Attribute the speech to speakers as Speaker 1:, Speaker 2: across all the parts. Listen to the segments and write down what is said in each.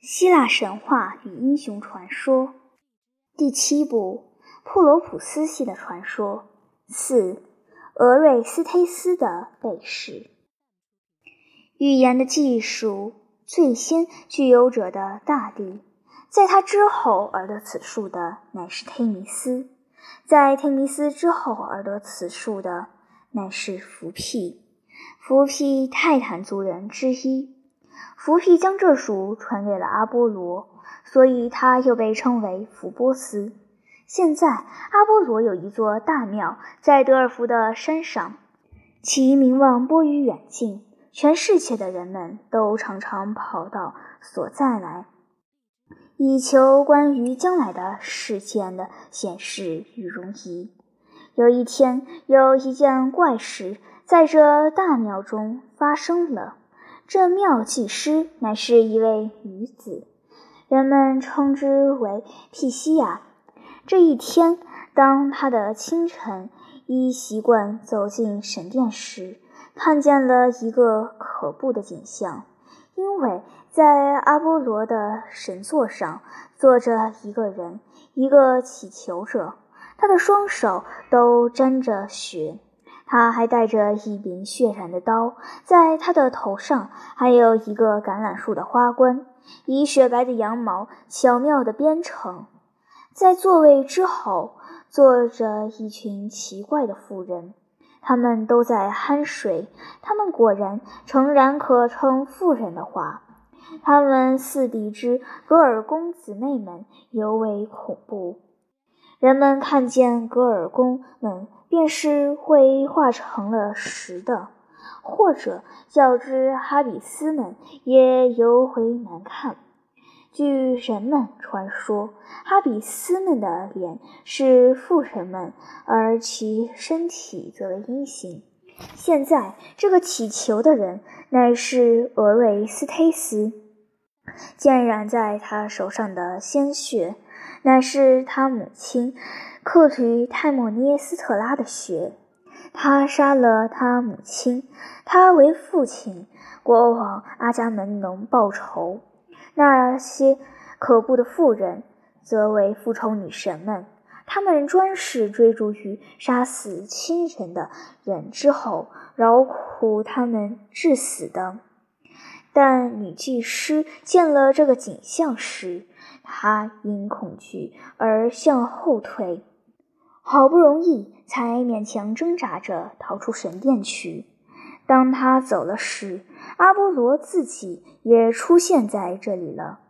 Speaker 1: 希腊神话与英雄传说第七部：普罗普斯系的传说四：俄瑞斯忒斯的被试。预言的技术最先具有者的大地，在他之后而得此术的乃是忒弥斯，在忒弥斯之后而得此术的乃是伏辟，伏辟泰坦族人之一。伏辟将这术传给了阿波罗，所以他又被称为伏波斯。现在，阿波罗有一座大庙在德尔福的山上，其名望播于远近，全世界的人们都常常跑到所在来，以求关于将来的事件的显示与容仪。有一天，有一件怪事在这大庙中发生了。这妙技师乃是一位女子，人们称之为辟西亚。这一天，当他的清晨依习惯走进神殿时，看见了一个可怖的景象，因为在阿波罗的神座上坐着一个人，一个乞求者，他的双手都沾着血。他还带着一柄血染的刀，在他的头上还有一个橄榄树的花冠，以雪白的羊毛巧妙地编成。在座位之后坐着一群奇怪的妇人，他们都在酣睡。他们果然诚然可称妇人的话，他们四弟之格尔宫姊妹们尤为恐怖。人们看见格尔宫们。便是会化成了石的，或者较之哈比斯们也尤为难看。据人们传说，哈比斯们的脸是妇人们，而其身体则为阴形。现在这个乞求的人乃是俄瑞斯忒斯，溅染在他手上的鲜血乃是他母亲。克吕泰莫涅斯特拉的血，他杀了他母亲，他为父亲国王阿伽门农报仇。那些可怖的妇人则为复仇女神们，她们专是追逐于杀死亲人的人之后，饶苦他们致死的。但女祭司见了这个景象时，他因恐惧而向后退。好不容易才勉强挣扎着逃出神殿去。当他走了时，阿波罗自己也出现在这里了。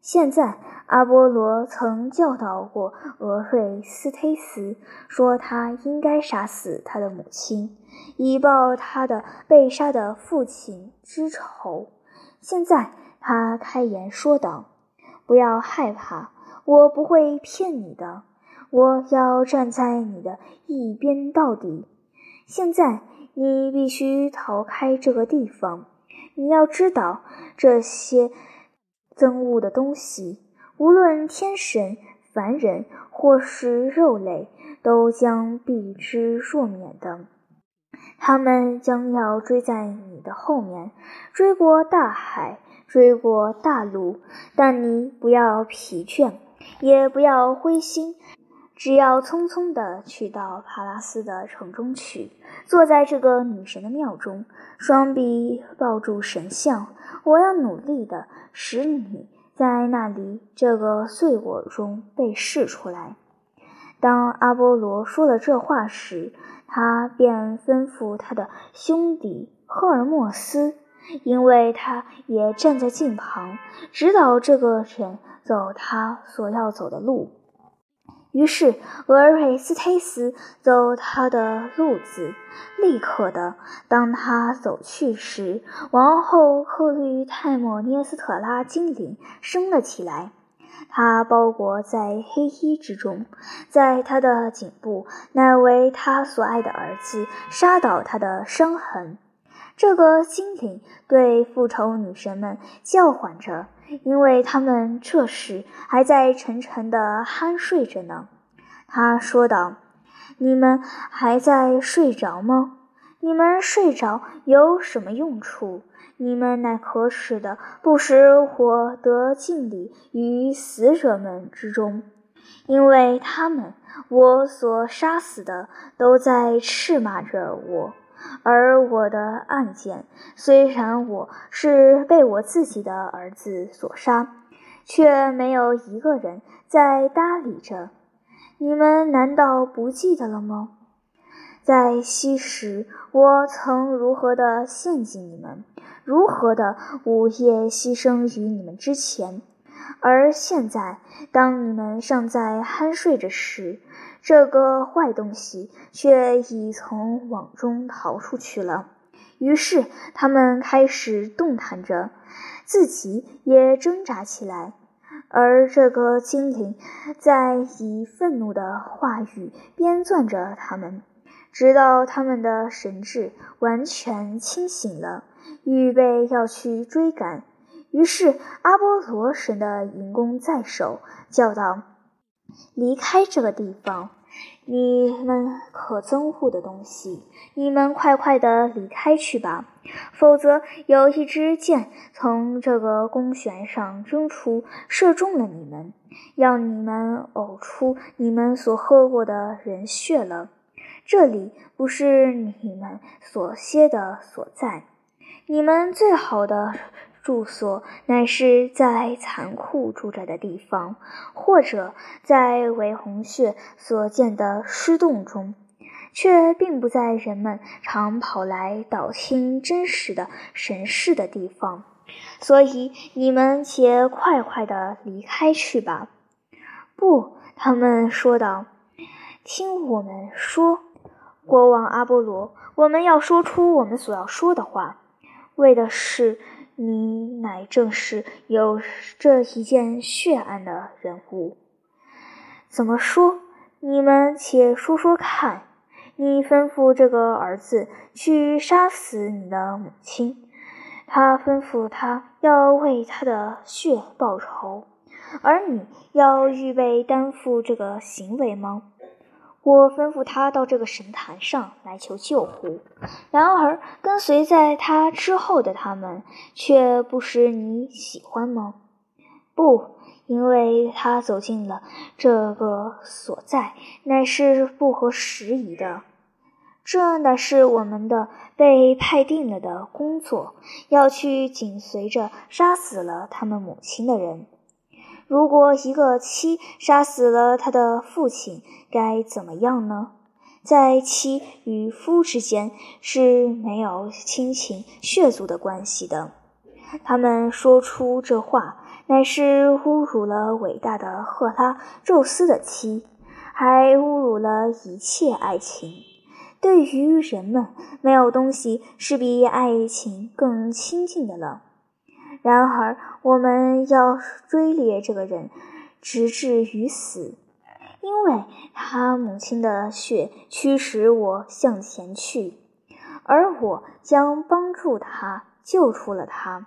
Speaker 1: 现在，阿波罗曾教导过俄瑞斯忒斯，说他应该杀死他的母亲，以报他的被杀的父亲之仇。现在，他开言说道：“不要害怕，我不会骗你的。”我要站在你的一边到底。现在你必须逃开这个地方。你要知道，这些憎恶的东西，无论天神、凡人或是肉类，都将避之若免的。他们将要追在你的后面，追过大海，追过大路。但你不要疲倦，也不要灰心。只要匆匆地去到帕拉斯的城中去，坐在这个女神的庙中，双臂抱住神像。我要努力地使你在那里这个碎果中被试出来。当阿波罗说了这话时，他便吩咐他的兄弟赫尔墨斯，因为他也站在近旁，指导这个人走他所要走的路。于是，俄瑞斯忒斯走他的路子，立刻的。当他走去时，王后克律泰莫涅斯特拉精灵升了起来，他包裹在黑衣之中，在他的颈部乃为他所爱的儿子杀倒他的伤痕。这个精灵对复仇女神们叫唤着。因为他们这时还在沉沉的酣睡着呢，他说道：“你们还在睡着吗？你们睡着有什么用处？你们乃可耻的，不使我得敬礼于死者们之中，因为他们我所杀死的都在斥骂着我，而我的案件虽然我是被我自己的儿子所杀，却没有一个人在搭理着。你们难道不记得了吗？在昔时，我曾如何的献祭你们，如何的午夜牺牲于你们之前，而现在，当你们尚在酣睡着时，这个坏东西却已从网中逃出去了。于是，他们开始动弹着，自己也挣扎起来，而这个精灵在以愤怒的话语编撰着他们。直到他们的神智完全清醒了，预备要去追赶。于是阿波罗神的银弓在手，叫道：“离开这个地方，你们可憎恶的东西！你们快快的离开去吧，否则有一支箭从这个弓弦上扔出，射中了你们，要你们呕出你们所喝过的人血了。”这里不是你们所歇的所在，你们最好的住所乃是在残酷住宅的地方，或者在为红血所建的尸洞中，却并不在人们常跑来道听真实的神事的地方。所以你们且快快的离开去吧。不，他们说道，听我们说。国王阿波罗，我们要说出我们所要说的话，为的是你乃正是有这一件血案的人物。怎么说？你们且说说看。你吩咐这个儿子去杀死你的母亲，他吩咐他要为他的血报仇，而你要预备担负这个行为吗？我吩咐他到这个神坛上来求救护，然而跟随在他之后的他们却不使你喜欢吗？不，因为他走进了这个所在，乃是不合时宜的。这乃是我们的被派定了的工作，要去紧随着杀死了他们母亲的人。如果一个妻杀死了他的父亲，该怎么样呢？在妻与夫之间是没有亲情血族的关系的。他们说出这话，乃是侮辱了伟大的赫拉宙斯的妻，还侮辱了一切爱情。对于人们，没有东西是比爱情更亲近的了。然而，我们要追猎这个人，直至于死，因为他母亲的血驱使我向前去，而我将帮助他救出了他。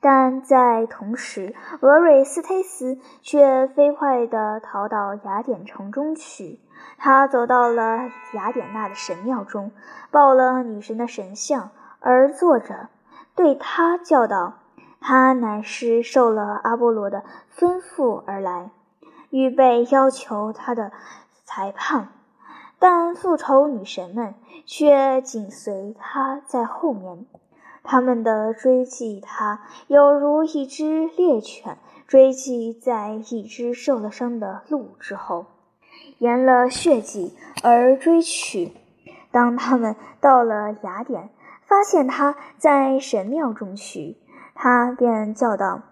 Speaker 1: 但在同时，俄瑞斯忒斯却飞快地逃到雅典城中去。他走到了雅典娜的神庙中，抱了女神的神像而坐着。对他叫道：“他乃是受了阿波罗的吩咐而来，预备要求他的裁判。但复仇女神们却紧随他在后面，他们的追击他，犹如一只猎犬追击在一只受了伤的鹿之后，沿了血迹而追去。当他们到了雅典。发现他在神庙中去，他便叫道：“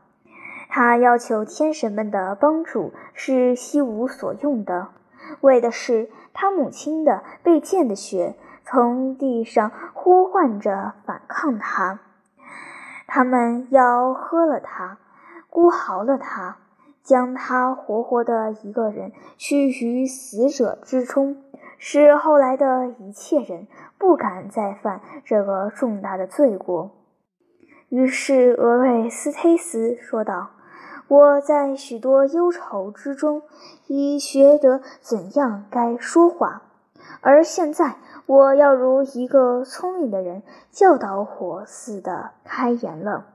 Speaker 1: 他要求天神们的帮助是一无所用的，为的是他母亲的被溅的血从地上呼唤着反抗他。他们要喝了他，孤嚎了他，将他活活的一个人屈于死者之中。”使后来的一切人不敢再犯这个重大的罪过。于是俄瑞斯忒斯说道：“我在许多忧愁之中已学得怎样该说话，而现在我要如一个聪明的人教导我似的开言了。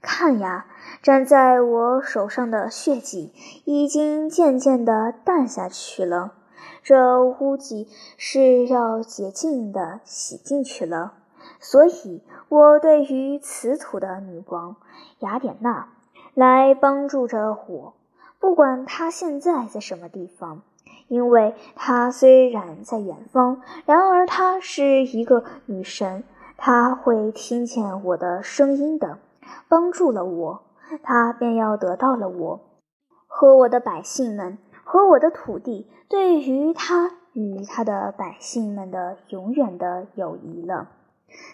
Speaker 1: 看呀，粘在我手上的血迹已经渐渐地淡下去了，这污迹是要洁净的洗进去了。所以，我对于此土的女王雅典娜来帮助着我，不管她现在在什么地方，因为她虽然在远方，然而她是一个女神，她会听见我的声音的。帮助了我，她便要得到了我和我的百姓们和我的土地，对于他与他的百姓们的永远的友谊了。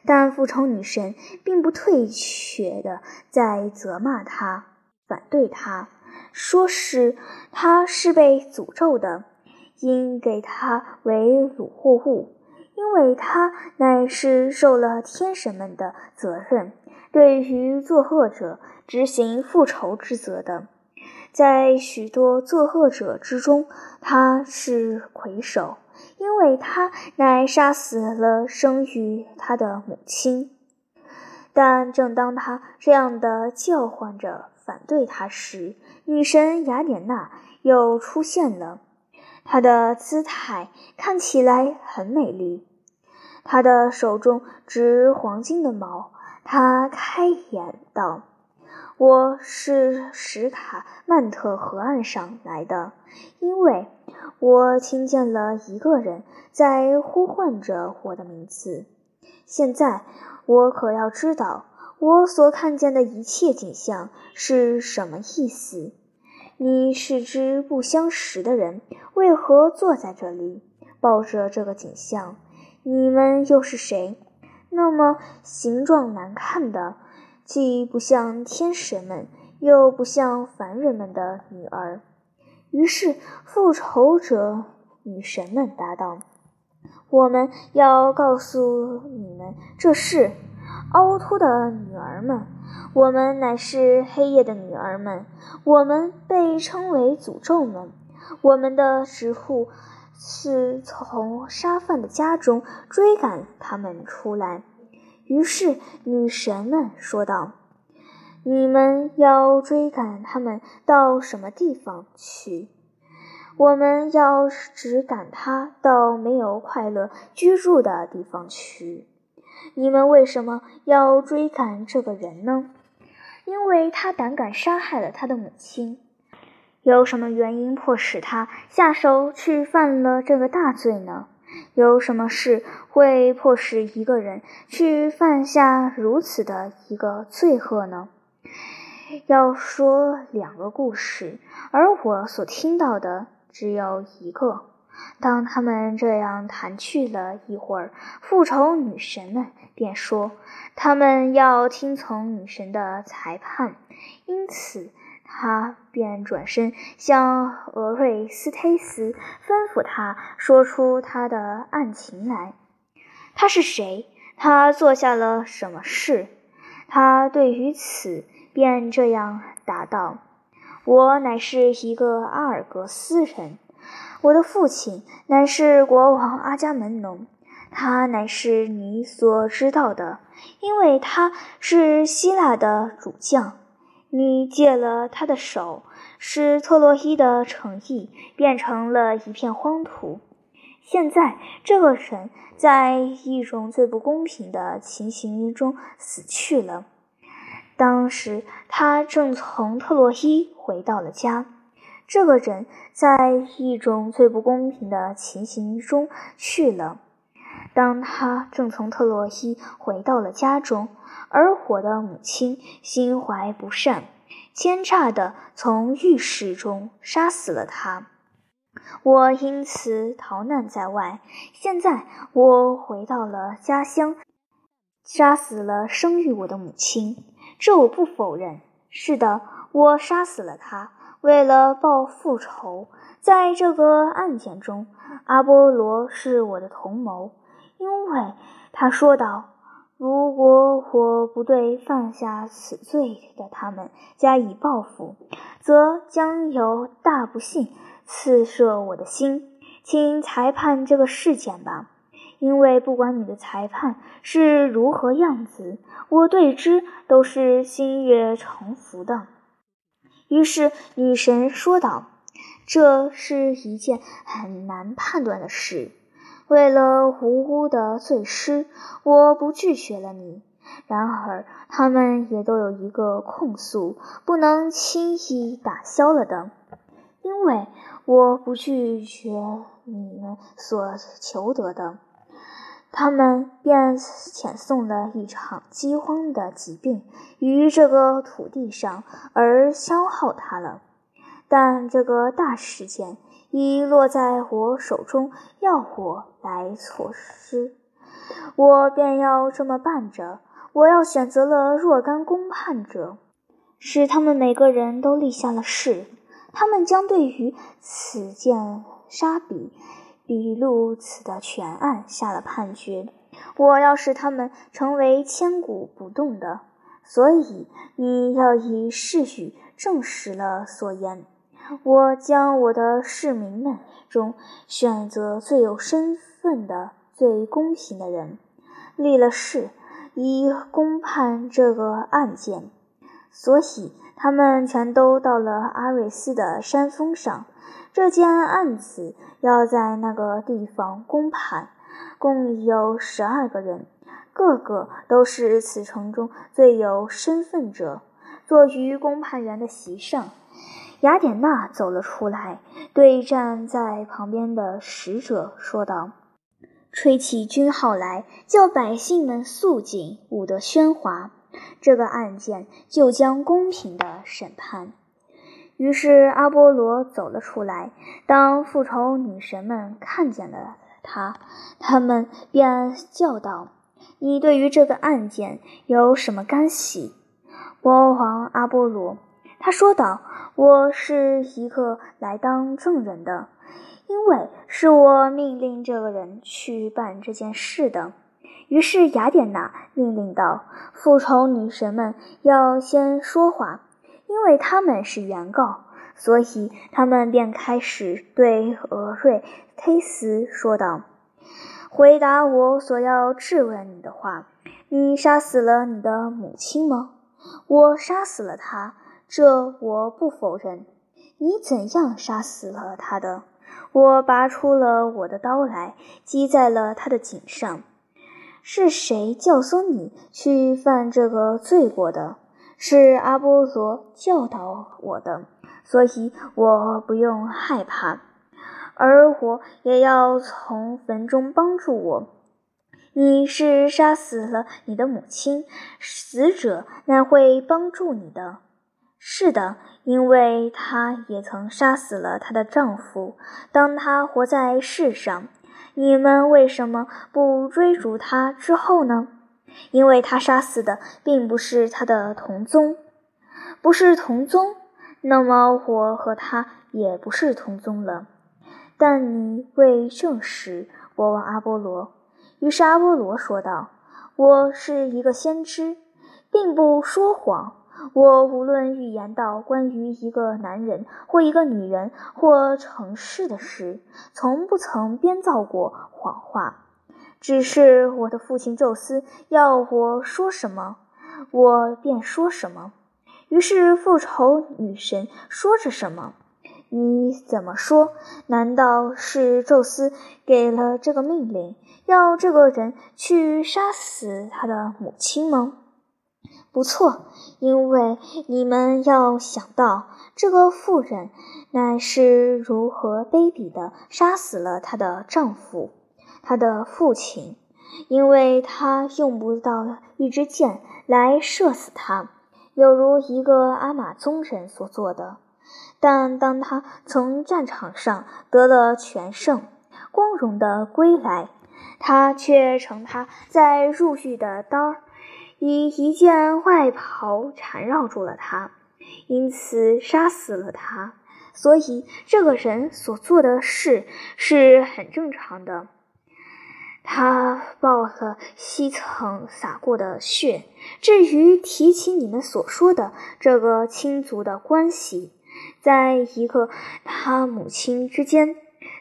Speaker 1: 但复仇女神并不退却的在责骂他，反对他，说是他是被诅咒的，应给他为掳获物，因为他乃是受了天神们的责任。对于作恶者执行复仇之责的，在许多作恶者之中，他是魁首，因为他乃杀死了生育他的母亲。但正当他这样的叫唤着反对他时，女神雅典娜又出现了。她的姿态看起来很美丽，她的手中执黄金的矛。她开言道：“我是史卡曼特河岸上来的，因为我听见了一个人在呼唤着我的名字。现在我可要知道我所看见的一切景象是什么意思。你是只不相识的人，为何坐在这里，抱着这个景象？你们又是谁？”那么形状难看的，既不像天神们，又不像凡人们的女儿。于是复仇者女神们答道：“我们要告诉你们这事，凹凸的女儿们，我们乃是黑夜的女儿们，我们被称为诅咒们，我们的食物。”是从杀犯的家中追赶他们出来。于是女神们说道：“你们要追赶他们到什么地方去？我们要只赶他到没有快乐居住的地方去。你们为什么要追赶这个人呢？因为他胆敢杀害了他的母亲。”有什么原因迫使他下手去犯了这个大罪呢？有什么事会迫使一个人去犯下如此的一个罪恶呢？要说两个故事，而我所听到的只有一个。当他们这样谈去了一会儿，复仇女神们便说，他们要听从女神的裁判，因此。他便转身向俄瑞斯忒斯吩咐他说出他的案情来。他是谁？他做下了什么事？他对于此便这样答道：“我乃是一个阿尔格斯人，我的父亲乃是国王阿伽门农，他乃是你所知道的，因为他是希腊的主将。”你借了他的手，使特洛伊的城邑变成了一片荒土。现在这个人在一种最不公平的情形中死去了。当时他正从特洛伊回到了家。这个人在一种最不公平的情形中去了。当他正从特洛伊回到了家中。而我的母亲心怀不善，奸诈地从浴室中杀死了他。我因此逃难在外。现在我回到了家乡，杀死了生育我的母亲。这我不否认。是的，我杀死了他，为了报复仇。在这个案件中，阿波罗是我的同谋，因为他说道。如果我不对犯下此罪的他们加以报复，则将有大不幸刺射我的心。请裁判这个事件吧，因为不管你的裁判是如何样子，我对之都是心悦诚服的。”于是女神说道：“这是一件很难判断的事。为了无辜的罪师，我不拒绝了你。然而，他们也都有一个控诉，不能轻易打消了的，因为我不拒绝你们所求得的。他们便遣送了一场饥荒的疾病于这个土地上，而消耗它了。但这个大事件。”已落在我手中，要我来措施，我便要这么办着。我要选择了若干公判者，使他们每个人都立下了誓，他们将对于此件杀比比路此的全案下了判决。我要使他们成为千古不动的，所以你要以誓语证实了所言。我将我的市民们中选择最有身份的、最公平的人，立了誓，以公判这个案件。所以他们全都到了阿瑞斯的山峰上。这件案子要在那个地方公判，共有十二个人，个个都是此城中最有身份者，坐于公判员的席上。雅典娜走了出来，对站在旁边的使者说道：“吹起军号来，叫百姓们肃静，勿得喧哗。这个案件就将公平的审判。”于是阿波罗走了出来。当复仇女神们看见了他，他们便叫道：“你对于这个案件有什么干系？”国王阿波罗，他说道。我是一个来当证人的，因为是我命令这个人去办这件事的。于是雅典娜命令道：“复仇女神们要先说话，因为他们是原告，所以他们便开始对俄瑞忒斯说道：‘回答我所要质问你的话。你杀死了你的母亲吗？’我杀死了她。”这我不否认。你怎样杀死了他的？我拔出了我的刀来，击在了他的颈上。是谁教唆你去犯这个罪过的？是阿波罗教导我的，所以我不用害怕。而我也要从坟中帮助我。你是杀死了你的母亲，死者乃会帮助你的。是的，因为她也曾杀死了她的丈夫。当她活在世上，你们为什么不追逐她之后呢？因为她杀死的并不是她的同宗，不是同宗，那么我和她也不是同宗了。但你未证实，国王阿波罗。于是阿波罗说道：“我是一个先知，并不说谎。”我无论预言到关于一个男人或一个女人或城市的事，从不曾编造过谎话。只是我的父亲宙斯要我说什么，我便说什么。于是复仇女神说着什么，你怎么说？难道是宙斯给了这个命令，要这个人去杀死他的母亲吗？不错，因为你们要想到这个妇人乃是如何卑鄙地杀死了她的丈夫、她的父亲，因为她用不到一支箭来射死他，有如一个阿玛宗人所做的。但当他从战场上得了全胜，光荣的归来，他却乘他在入狱的刀儿。以一件外袍缠绕住了他，因此杀死了他。所以这个人所做的事是很正常的。他报了西层洒过的血。至于提起你们所说的这个亲族的关系，在一个他母亲之间，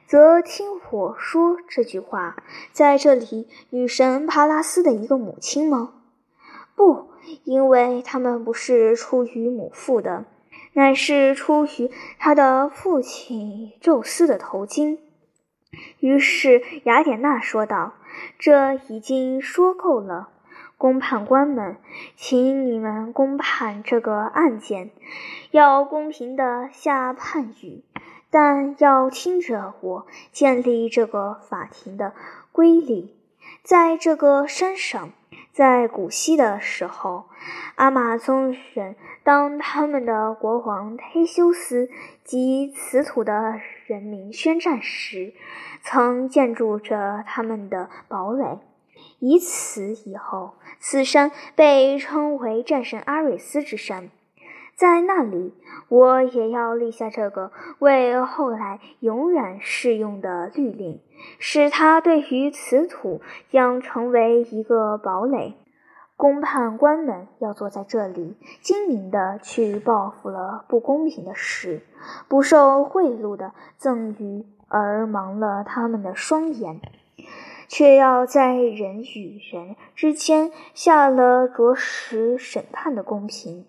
Speaker 1: 则听我说这句话，在这里女神帕拉斯的一个母亲吗？不，因为他们不是出于母父的，乃是出于他的父亲宙斯的头巾。于是雅典娜说道：“这已经说够了。”公判官们，请你们公判这个案件，要公平的下判语，但要听着我建立这个法庭的规律。在这个山上，在古希的时候，阿玛宗人当他们的国王忒修斯及此土的人民宣战时，曾建筑着他们的堡垒。以此以后，此山被称为战神阿瑞斯之山。在那里，我也要立下这个为后来永远适用的律令，使他对于此土将成为一个堡垒。公判官们要坐在这里，精明地去报复了不公平的事，不受贿赂的赠予，而盲了他们的双眼。却要在人与人之间下了着实审判的公平。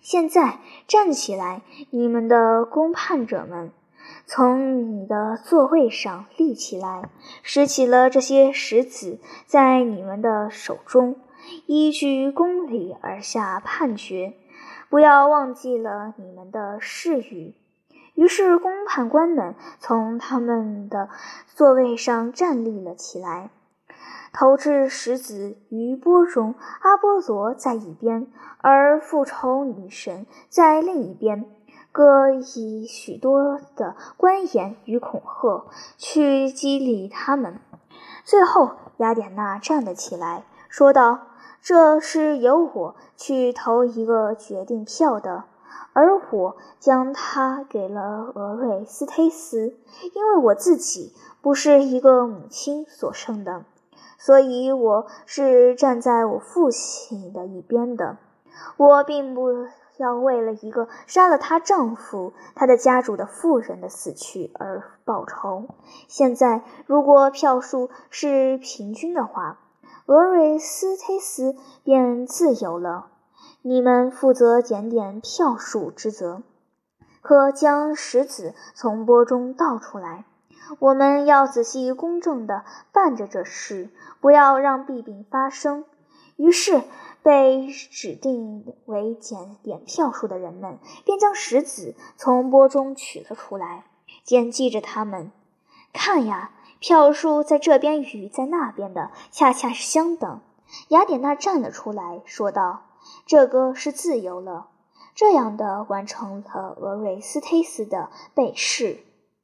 Speaker 1: 现在站起来，你们的公判者们，从你的座位上立起来，拾起了这些石子，在你们的手中，依据公理而下判决，不要忘记了你们的誓语。于是，公判官们从他们的座位上站立了起来，投掷石子于波中。阿波罗在一边，而复仇女神在另一边，各以许多的官言与恐吓去激励他们。最后，雅典娜站了起来，说道：“这是由我去投一个决定票的。”而我将它给了俄瑞斯忒斯，因为我自己不是一个母亲所生的，所以我是站在我父亲的一边的。我并不要为了一个杀了她丈夫、她的家主的妇人的死去而报仇。现在，如果票数是平均的话，俄瑞斯忒斯便自由了。你们负责检点票数之责，可将石子从钵中倒出来。我们要仔细公正地办着这事，不要让弊病发生。于是，被指定为检点票数的人们便将石子从钵中取了出来，检记着他们。看呀，票数在这边与在那边的恰恰是相等。雅典娜站了出来，说道。这个是自由了，这样的完成了俄瑞斯忒斯的被试。